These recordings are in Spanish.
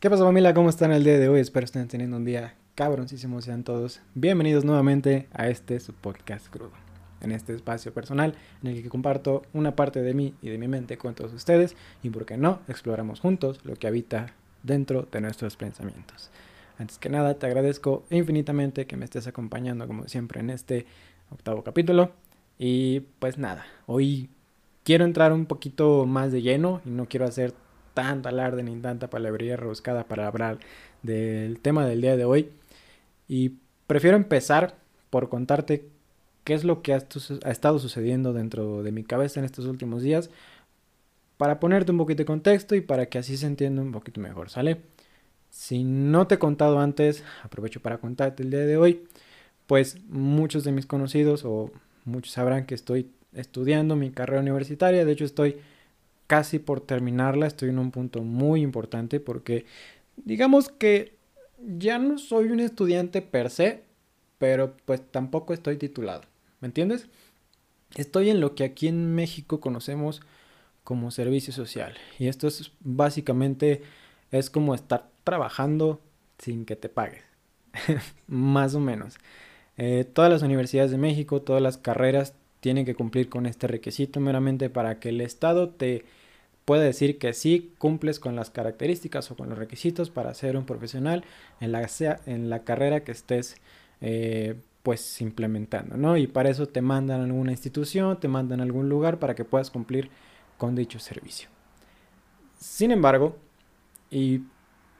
¿Qué pasa familia? ¿Cómo están el día de hoy? Espero estén teniendo un día cabroncísimo. Sean todos bienvenidos nuevamente a este su podcast crudo. En este espacio personal en el que comparto una parte de mí y de mi mente con todos ustedes y por qué no exploramos juntos lo que habita dentro de nuestros pensamientos. Antes que nada te agradezco infinitamente que me estés acompañando como siempre en este octavo capítulo y pues nada, hoy quiero entrar un poquito más de lleno y no quiero hacer tanta alarde ni tanta palabrería rebuscada para hablar del tema del día de hoy. Y prefiero empezar por contarte qué es lo que ha, estado sucediendo dentro de mi cabeza en estos últimos días para ponerte un poquito de contexto y para que así se entienda un poquito mejor, ¿sale? Si no te he contado antes, aprovecho para contarte el día de hoy, pues muchos de mis conocidos o muchos sabrán que estoy estudiando mi carrera universitaria, de hecho estoy casi por terminarla, estoy en un punto muy importante porque digamos que ya no soy un estudiante per se, pero pues tampoco estoy titulado, ¿me entiendes? Estoy en lo que aquí en México conocemos como servicio social y esto es básicamente es como estar trabajando sin que te pagues, más o menos. Eh, todas las universidades de México, todas las carreras tienen que cumplir con este requisito meramente para que el Estado te puede decir que sí cumples con las características o con los requisitos para ser un profesional en la, en la carrera que estés eh, pues implementando, ¿no? Y para eso te mandan a alguna institución, te mandan a algún lugar para que puedas cumplir con dicho servicio. Sin embargo, y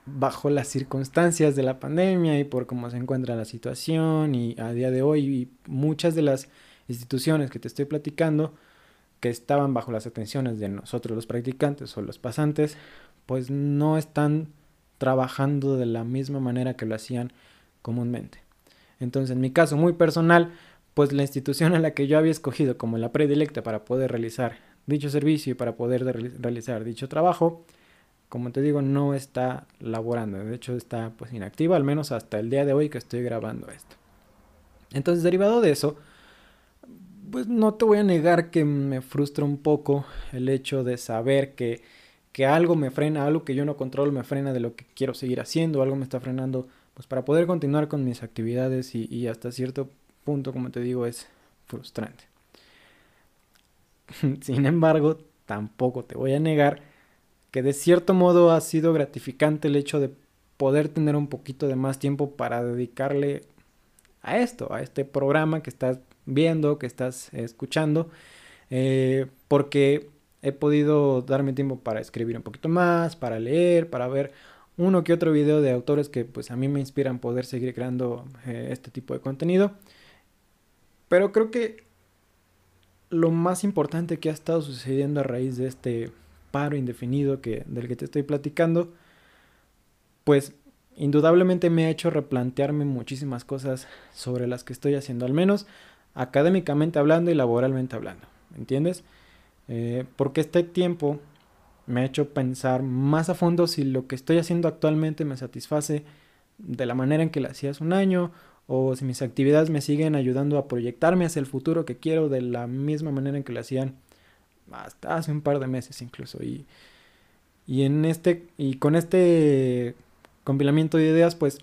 bajo las circunstancias de la pandemia y por cómo se encuentra la situación y a día de hoy y muchas de las instituciones que te estoy platicando, que estaban bajo las atenciones de nosotros los practicantes o los pasantes, pues no están trabajando de la misma manera que lo hacían comúnmente. Entonces, en mi caso muy personal, pues la institución a la que yo había escogido como la predilecta para poder realizar dicho servicio y para poder realizar dicho trabajo, como te digo, no está laborando. De hecho, está pues inactiva, al menos hasta el día de hoy que estoy grabando esto. Entonces, derivado de eso, pues no te voy a negar que me frustra un poco el hecho de saber que, que algo me frena, algo que yo no controlo me frena de lo que quiero seguir haciendo, algo me está frenando pues para poder continuar con mis actividades y, y hasta cierto punto, como te digo, es frustrante. Sin embargo, tampoco te voy a negar que de cierto modo ha sido gratificante el hecho de poder tener un poquito de más tiempo para dedicarle a esto, a este programa que estás viendo, que estás escuchando, eh, porque he podido darme tiempo para escribir un poquito más, para leer, para ver uno que otro video de autores que pues a mí me inspiran poder seguir creando eh, este tipo de contenido. Pero creo que lo más importante que ha estado sucediendo a raíz de este paro indefinido que, del que te estoy platicando, pues indudablemente me ha hecho replantearme muchísimas cosas sobre las que estoy haciendo, al menos académicamente hablando y laboralmente hablando, ¿me entiendes? Eh, porque este tiempo me ha hecho pensar más a fondo si lo que estoy haciendo actualmente me satisface de la manera en que lo hacía hace un año o si mis actividades me siguen ayudando a proyectarme hacia el futuro que quiero de la misma manera en que lo hacían hasta hace un par de meses incluso y, y en este y con este compilamiento de ideas pues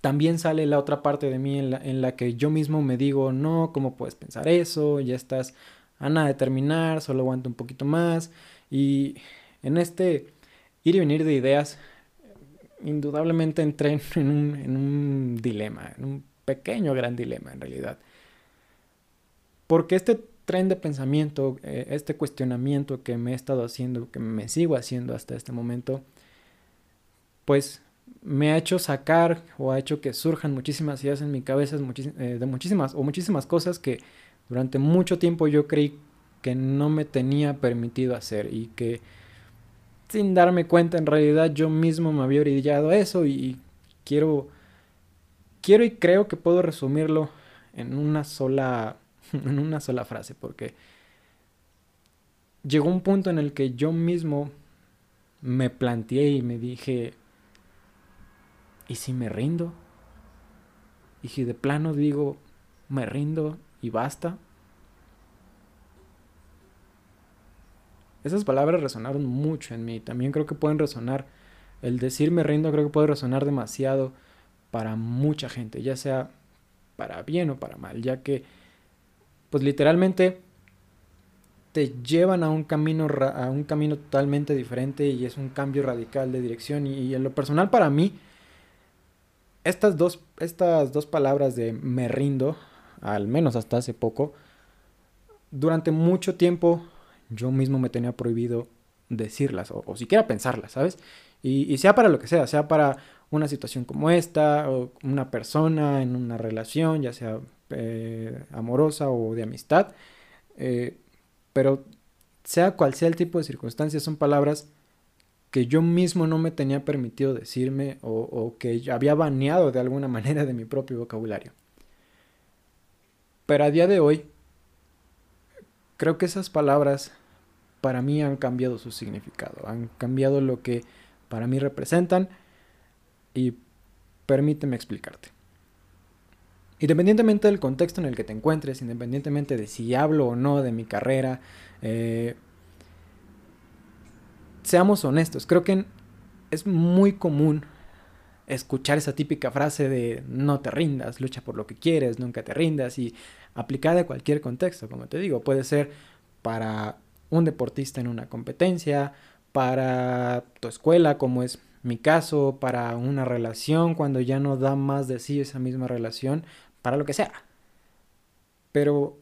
también sale la otra parte de mí en la, que yo mismo me digo, no, ¿cómo puedes pensar eso? Ya estás a nada de terminar, solo aguanta un poquito más. Y en este ir y venir de ideas, indudablemente entré en un, en un dilema, en un pequeño gran dilema en realidad. Porque este tren de pensamiento, eh, este cuestionamiento que me he estado haciendo, que me sigo haciendo hasta este momento, pues me ha hecho sacar o ha hecho que surjan muchísimas ideas en mi cabeza eh, de muchísimas o muchísimas cosas que durante mucho tiempo yo creí que no me tenía permitido hacer y que sin darme cuenta en realidad yo mismo me había orillado a eso y quiero quiero y creo que puedo resumirlo en una sola en una sola frase porque llegó un punto en el que yo mismo me planteé y me dije ¿Y si me rindo? ¿Y si de plano digo, me rindo y basta? Esas palabras resonaron mucho en mí. También creo que pueden resonar El decir me rindo creo que puede resonar demasiado para mucha gente, ya sea para bien o para mal, ya que pues literalmente te llevan a un camino a un camino totalmente diferente y es un cambio radical de dirección y, en lo personal para mí estas dos estas dos palabras de me rindo, al menos hasta hace poco, durante mucho tiempo yo mismo me tenía prohibido decirlas o, siquiera pensarlas, ¿sabes? Y, sea para lo que sea, sea para una situación como esta, o una persona en una relación, ya sea eh, amorosa o de amistad, eh, pero sea cual sea el tipo de circunstancias, son palabras que yo mismo no me tenía permitido decirme o, que había baneado de alguna manera de mi propio vocabulario. Pero a día de hoy, creo que esas palabras para mí han cambiado su significado, han cambiado lo que para mí representan y permíteme explicarte. Independientemente del contexto en el que te encuentres, independientemente de si hablo o no de mi carrera, eh, seamos honestos, creo que es muy común escuchar esa típica frase de no te rindas, lucha por lo que quieres, nunca te rindas y aplicada a cualquier contexto, como te digo, puede ser para un deportista en una competencia, para tu escuela, como es mi caso, para una relación, cuando ya no da más de sí esa misma relación, para lo que sea. Pero,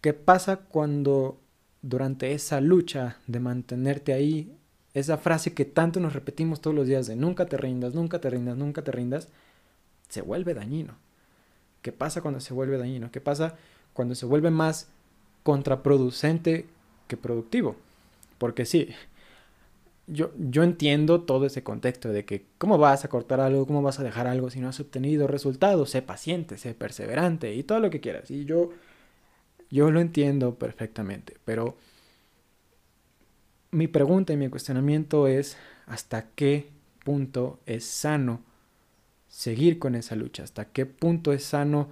¿qué pasa cuando durante esa lucha de mantenerte ahí, esa frase que tanto nos repetimos todos los días de nunca te rindas, nunca te rindas, nunca te rindas, se vuelve dañino? ¿Qué pasa cuando se vuelve dañino? ¿Qué pasa cuando se vuelve más contraproducente que productivo? Porque sí, yo, yo entiendo todo ese contexto de que cómo vas a cortar algo, cómo vas a dejar algo si no has obtenido resultados, sé paciente, sé perseverante y todo lo que quieras. Y yo, yo lo entiendo perfectamente, pero mi pregunta y mi cuestionamiento es hasta qué punto es sano seguir con esa lucha, hasta qué punto es sano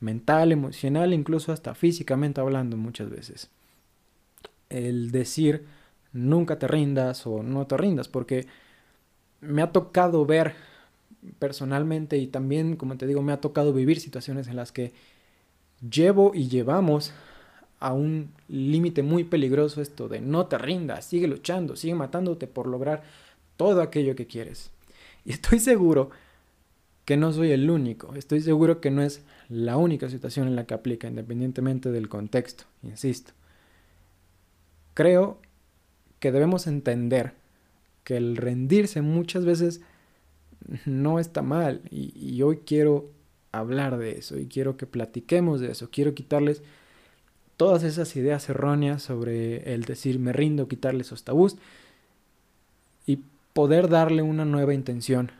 mental, emocional, incluso hasta físicamente hablando muchas veces. El decir nunca te rindas o no te rindas, porque me ha tocado ver personalmente y también, como te digo, me ha tocado vivir situaciones en las que llevo y llevamos a un límite muy peligroso esto de no te rindas, sigue luchando, sigue matándote por lograr todo aquello que quieres. Y estoy seguro que no soy el único, estoy seguro que no es la única situación en la que aplica, independientemente del contexto, insisto. Creo que debemos entender que el rendirse muchas veces no está mal y, hoy quiero hablar de eso y quiero que platiquemos de eso, quiero quitarles todas esas ideas erróneas sobre el decir me rindo, quitarles esos tabús y poder darle una nueva intención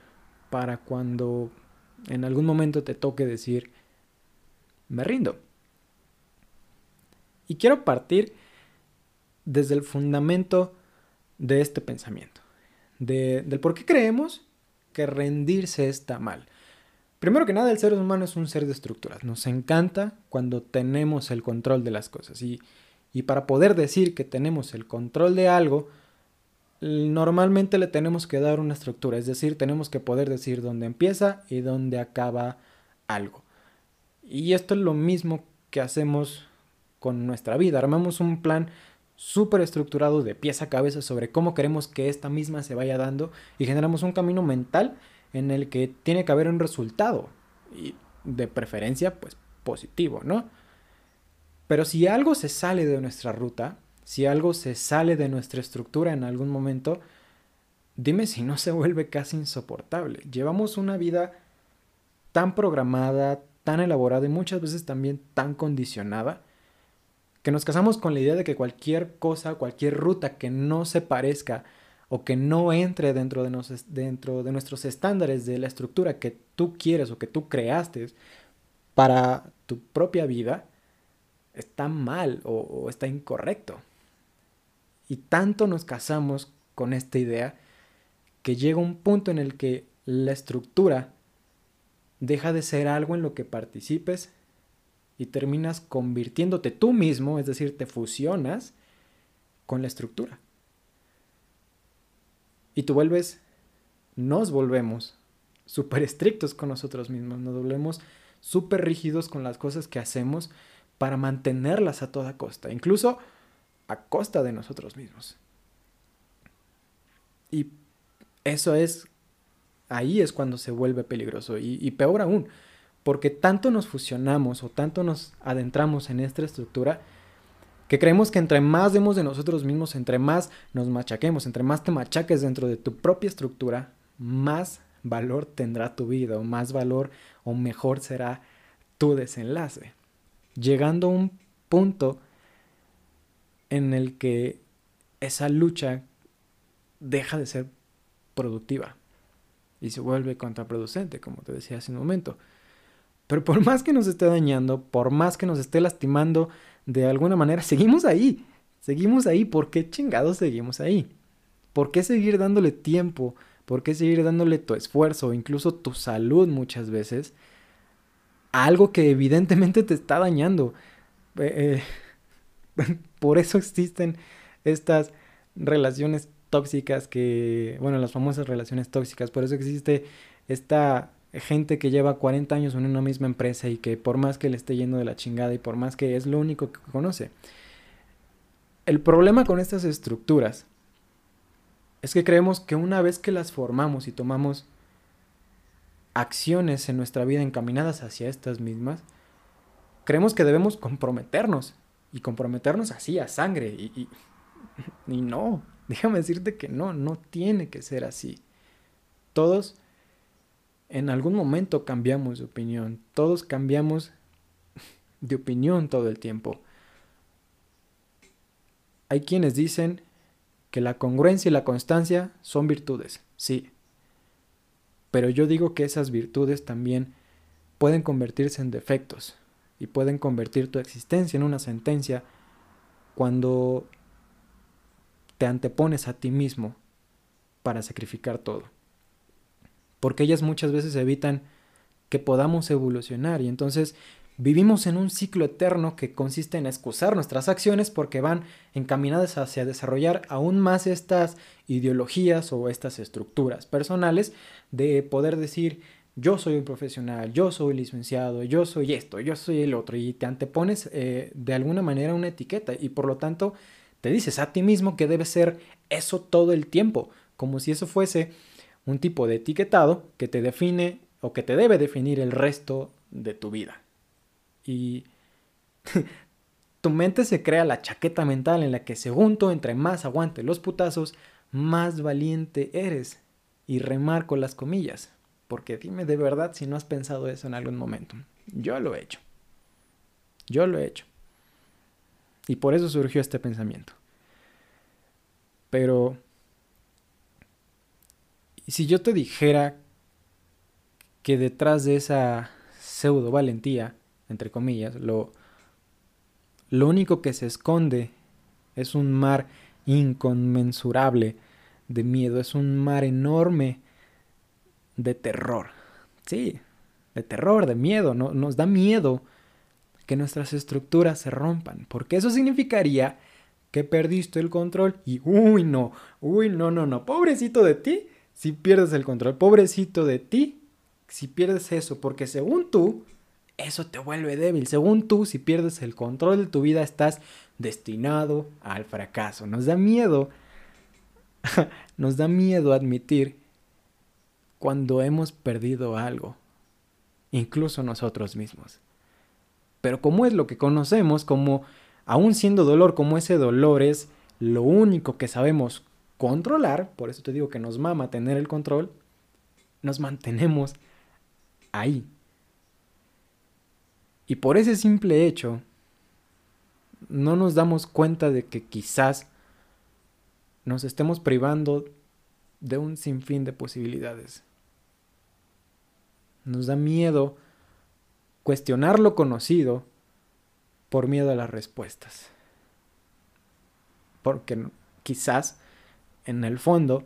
para cuando en algún momento te toque decir me rindo. Y quiero partir desde el fundamento de este pensamiento, del por qué creemos que rendirse está mal. Primero que nada, el ser humano es un ser de estructuras. Nos encanta cuando tenemos el control de las cosas. Y, y para poder decir que tenemos el control de algo, normalmente le tenemos que dar una estructura. Es decir, tenemos que poder decir dónde empieza y dónde acaba algo. Y esto es lo mismo que hacemos con nuestra vida. Armamos un plan súper estructurado de pieza a cabeza sobre cómo queremos que esta misma se vaya dando y generamos un camino mental en el que tiene que haber un resultado y de preferencia pues positivo, ¿no? Pero si algo se sale de nuestra ruta, si algo se sale de nuestra estructura en algún momento, dime si no se vuelve casi insoportable. Llevamos una vida tan programada, tan elaborada y muchas veces también tan condicionada que nos casamos con la idea de que cualquier cosa, cualquier ruta que no se parezca o que no entre dentro de, dentro de nuestros estándares de la estructura que tú quieres o que tú creaste para tu propia vida, está mal o, o está incorrecto. Y tanto nos casamos con esta idea que llega un punto en el que la estructura deja de ser algo en lo que participes y terminas convirtiéndote tú mismo, es decir, te fusionas con la estructura. Y tú vuelves nos volvemos súper estrictos con nosotros mismos, nos volvemos súper rígidos con las cosas que hacemos para mantenerlas a toda costa, incluso a costa de nosotros mismos. Y eso es, ahí es cuando se vuelve peligroso y, y peor aún, porque tanto nos fusionamos o tanto nos adentramos en esta estructura que creemos que entre más demos de nosotros mismos, entre más nos machaquemos, entre más te machaques dentro de tu propia estructura, más valor tendrá tu vida más valor o mejor será tu desenlace. Llegando a un punto en el que esa lucha deja de ser productiva y se vuelve contraproducente, como te decía hace un momento. Pero por más que nos esté dañando, por más que nos esté lastimando de alguna manera, seguimos ahí. Seguimos ahí. ¿Por qué chingados seguimos ahí? ¿Por qué seguir dándole tiempo? ¿Por qué seguir dándole tu esfuerzo, incluso tu salud muchas veces, a algo que evidentemente te está dañando? Eh, eh, por eso existen estas relaciones tóxicas que, bueno, las famosas relaciones tóxicas, por eso existe esta gente que lleva 40 años en una misma empresa y que por más que le esté yendo de la chingada y por más que es lo único que conoce. El problema con estas estructuras es que creemos que una vez que las formamos y tomamos acciones en nuestra vida encaminadas hacia estas mismas, creemos que debemos comprometernos y comprometernos así a sangre y, y, no, déjame decirte que no, no tiene que ser así. Todos en algún momento cambiamos de opinión. Todos cambiamos de opinión todo el tiempo. Hay quienes dicen que la congruencia y la constancia son virtudes, sí. Pero yo digo que esas virtudes también pueden convertirse en defectos y pueden convertir tu existencia en una sentencia cuando te antepones a ti mismo para sacrificar todo porque ellas muchas veces evitan que podamos evolucionar. Y entonces vivimos en un ciclo eterno que consiste en excusar nuestras acciones porque van encaminadas hacia desarrollar aún más estas ideologías o estas estructuras personales de poder decir yo soy un profesional, yo soy licenciado, yo soy esto, yo soy el otro y te antepones eh, de alguna manera una etiqueta y por lo tanto te dices a ti mismo que debe ser eso todo el tiempo, como si eso fuese un tipo de etiquetado que te define o que te debe definir el resto de tu vida. Y tu mente se crea la chaqueta mental en la que según tú entre más aguante los putazos, más valiente eres. Y remarco las comillas, porque dime de verdad si no has pensado eso en algún momento. Yo lo he hecho. Yo lo he hecho. Y por eso surgió este pensamiento. Pero si yo te dijera que detrás de esa pseudo valentía, entre comillas, lo, lo único que se esconde es un mar inconmensurable de miedo, es un mar enorme de terror. Sí, de terror, de miedo, no, nos da miedo que nuestras estructuras se rompan, porque eso significaría que perdiste el control y uy no, uy no, no, no, pobrecito de ti, si pierdes el control. Pobrecito de ti si pierdes eso, porque según tú, eso te vuelve débil. Según tú, si pierdes el control de tu vida, estás destinado al fracaso. Nos da miedo, nos da miedo admitir cuando hemos perdido algo, incluso nosotros mismos. Pero como es lo que conocemos, como aún siendo dolor, como ese dolor es lo único que sabemos controlar, por eso te digo que nos mama tener el control, nos mantenemos ahí. Y por ese simple hecho, no nos damos cuenta de que quizás nos estemos privando de un sinfín de posibilidades. Nos da miedo cuestionar lo conocido por miedo a las respuestas. Porque quizás en el fondo,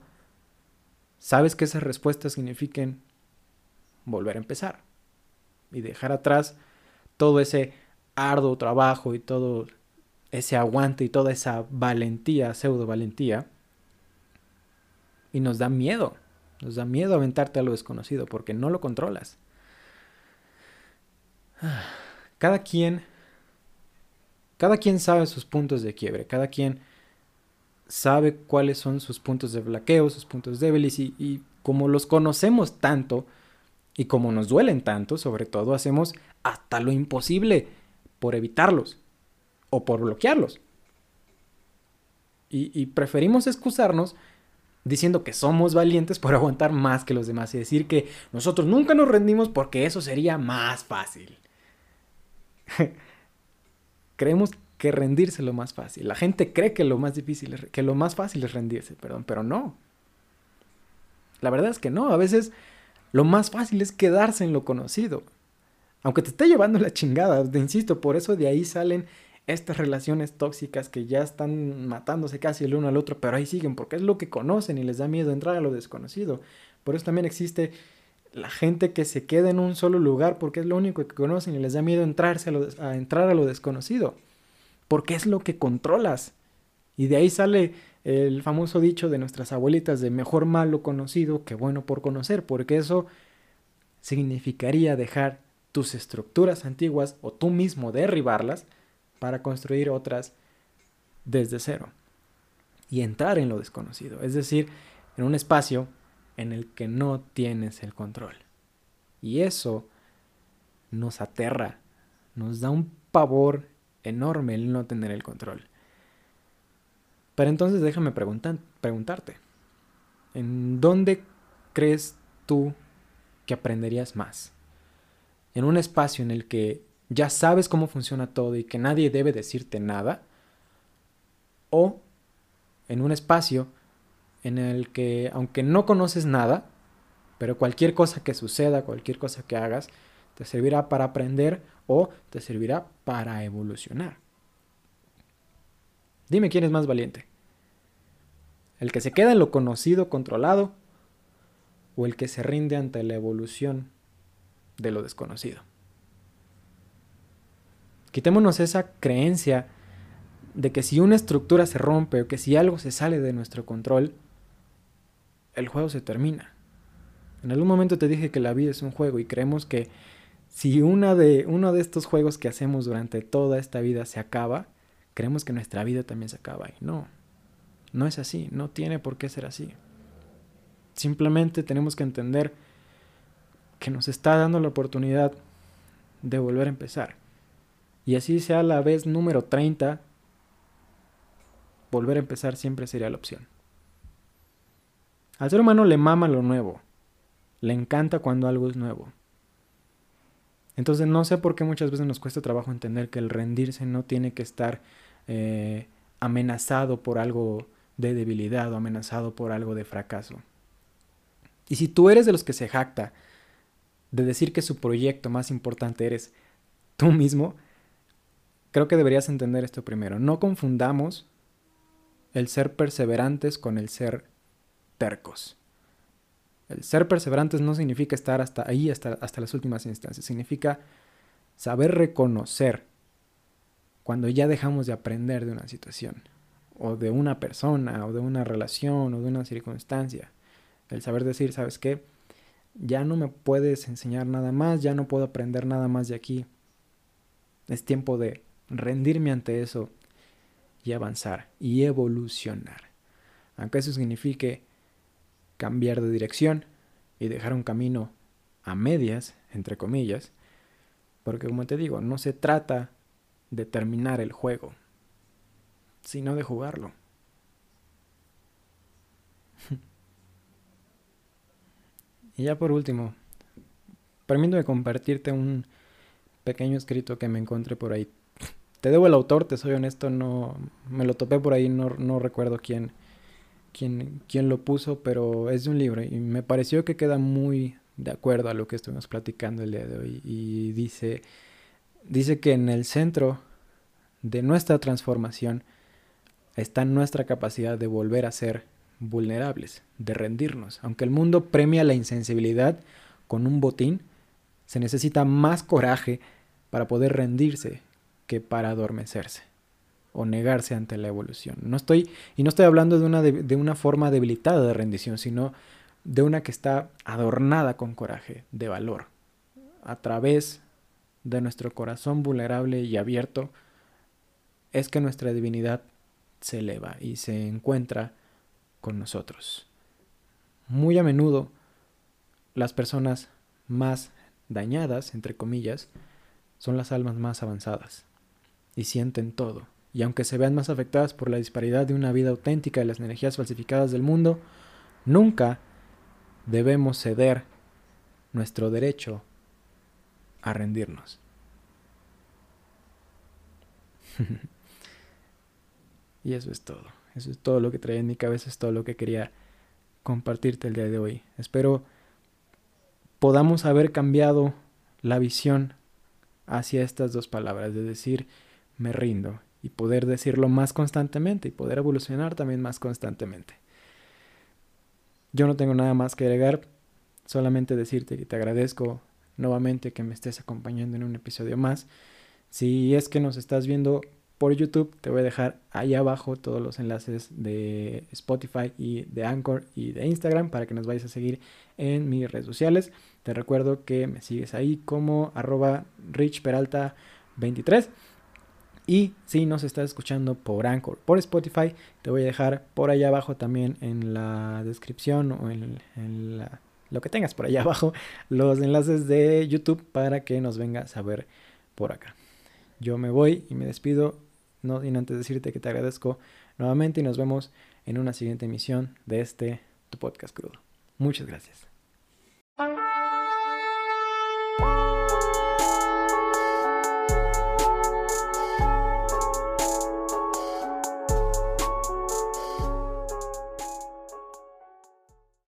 sabes que esas respuestas signifiquen volver a empezar y dejar atrás todo ese arduo trabajo y todo ese aguante y toda esa valentía, pseudo valentía, y nos da miedo. Nos da miedo aventarte a lo desconocido porque no lo controlas. Cada quien, cada quien sabe sus puntos de quiebre, cada quien sabe cuáles son sus puntos de blaqueo, sus puntos débiles y, y como los conocemos tanto y como nos duelen tanto, sobre todo hacemos hasta lo imposible por evitarlos o por bloquearlos. Y, y, preferimos excusarnos diciendo que somos valientes por aguantar más que los demás y decir que nosotros nunca nos rendimos porque eso sería más fácil. Creemos que rendirse lo más fácil. La gente cree que lo más difícil es, que lo más fácil es rendirse, perdón, pero no. La verdad es que no, a veces lo más fácil es quedarse en lo conocido. Aunque te esté llevando la chingada, te insisto, por eso de ahí salen estas relaciones tóxicas que ya están matándose casi el uno al otro, pero ahí siguen porque es lo que conocen y les da miedo entrar a lo desconocido. Por eso también existe la gente que se queda en un solo lugar porque es lo único que conocen y les da miedo entrarse a, a entrar a lo desconocido, porque es lo que controlas. Y de ahí sale el famoso dicho de nuestras abuelitas de mejor malo conocido que bueno por conocer, porque eso significaría dejar tus estructuras antiguas o tú mismo derribarlas para construir otras desde cero y entrar en lo desconocido, es decir, en un espacio en el que no tienes el control. Y eso nos aterra, nos da un pavor enorme el no tener el control. Pero entonces déjame preguntarte, ¿en dónde crees tú que aprenderías más? ¿En un espacio en el que ya sabes cómo funciona todo y que nadie debe decirte nada? ¿O en un espacio en el que, aunque no conoces nada, pero cualquier cosa que suceda, cualquier cosa que hagas, te servirá para aprender o te servirá para evolucionar? Dime quién es más valiente. ¿El que se queda en lo conocido, controlado? ¿O el que se rinde ante la evolución de lo desconocido? Quitémonos esa creencia de que si una estructura se rompe o que si algo se sale de nuestro control, el juego se termina. En algún momento te dije que la vida es un juego y creemos que si una de, uno de estos juegos que hacemos durante toda esta vida se acaba, creemos que nuestra vida también se acaba. Y no, no es así, no tiene por qué ser así. Simplemente tenemos que entender que nos está dando la oportunidad de volver a empezar. Y así sea la vez número 30, volver a empezar siempre sería la opción. Al ser humano le mama lo nuevo, le encanta cuando algo es nuevo. Entonces no sé por qué muchas veces nos cuesta trabajo entender que el rendirse no tiene que estar eh, amenazado por algo de debilidad o amenazado por algo de fracaso. Y si tú eres de los que se jacta de decir que su proyecto más importante eres tú mismo, creo que deberías entender esto primero. No confundamos el ser perseverantes con el ser tercos. El ser perseverantes no significa estar hasta ahí, hasta, hasta las últimas instancias. Significa saber reconocer cuando ya dejamos de aprender de una situación o de una persona, o de una relación, o de una circunstancia. El saber decir, ¿sabes qué? Ya no me puedes enseñar nada más, ya no puedo aprender nada más de aquí. Es tiempo de rendirme ante eso y avanzar y evolucionar. Aunque eso signifique cambiar de dirección y dejar un camino a medias, entre comillas, porque como te digo, no se trata de terminar el juego, sino de jugarlo. y ya por último, permíteme compartirte un pequeño escrito que me encontré por ahí. Te debo el autor, te soy honesto, no me lo topé por ahí, no, no recuerdo quién, quién, quién lo puso, pero es de un libro y me pareció que queda muy de acuerdo a lo que estuvimos platicando el día de hoy. Y dice, dice que en el centro de nuestra transformación está nuestra capacidad de volver a ser vulnerables, de rendirnos. Aunque el mundo premia la insensibilidad con un botín, se necesita más coraje para poder rendirse que para adormecerse o negarse ante la evolución. No estoy, y no estoy hablando de una, de, una forma debilitada de rendición, sino de una que está adornada con coraje, de valor. A través de nuestro corazón vulnerable y abierto, es que nuestra divinidad se eleva y se encuentra con nosotros. Muy a menudo, las personas más dañadas, entre comillas, son las almas más avanzadas y sienten todo. Y aunque se vean más afectadas por la disparidad de una vida auténtica y las energías falsificadas del mundo, nunca debemos ceder nuestro derecho a rendirnos. y eso es todo. Eso es todo lo que traía en mi cabeza, es todo lo que quería compartirte el día de hoy. Espero podamos haber cambiado la visión hacia estas dos palabras, de decir me rindo y poder decirlo más constantemente y poder evolucionar también más constantemente. Yo no tengo nada más que agregar, solamente decirte que te agradezco nuevamente que me estés acompañando en un episodio más. Si es que nos estás viendo por YouTube, te voy a dejar ahí abajo todos los enlaces de Spotify y de Anchor y de Instagram para que nos vayas a seguir en mis redes sociales. Te recuerdo que me sigues ahí como arroba richperalta23. Y si nos estás escuchando por Anchor, por Spotify, te voy a dejar por allá abajo también en la descripción o en, lo que tengas por allá abajo los enlaces de YouTube para que nos vengas a ver por acá. Yo me voy y me despido, no sin antes decirte que te agradezco nuevamente y nos vemos en una siguiente emisión de este tu podcast crudo. Muchas gracias.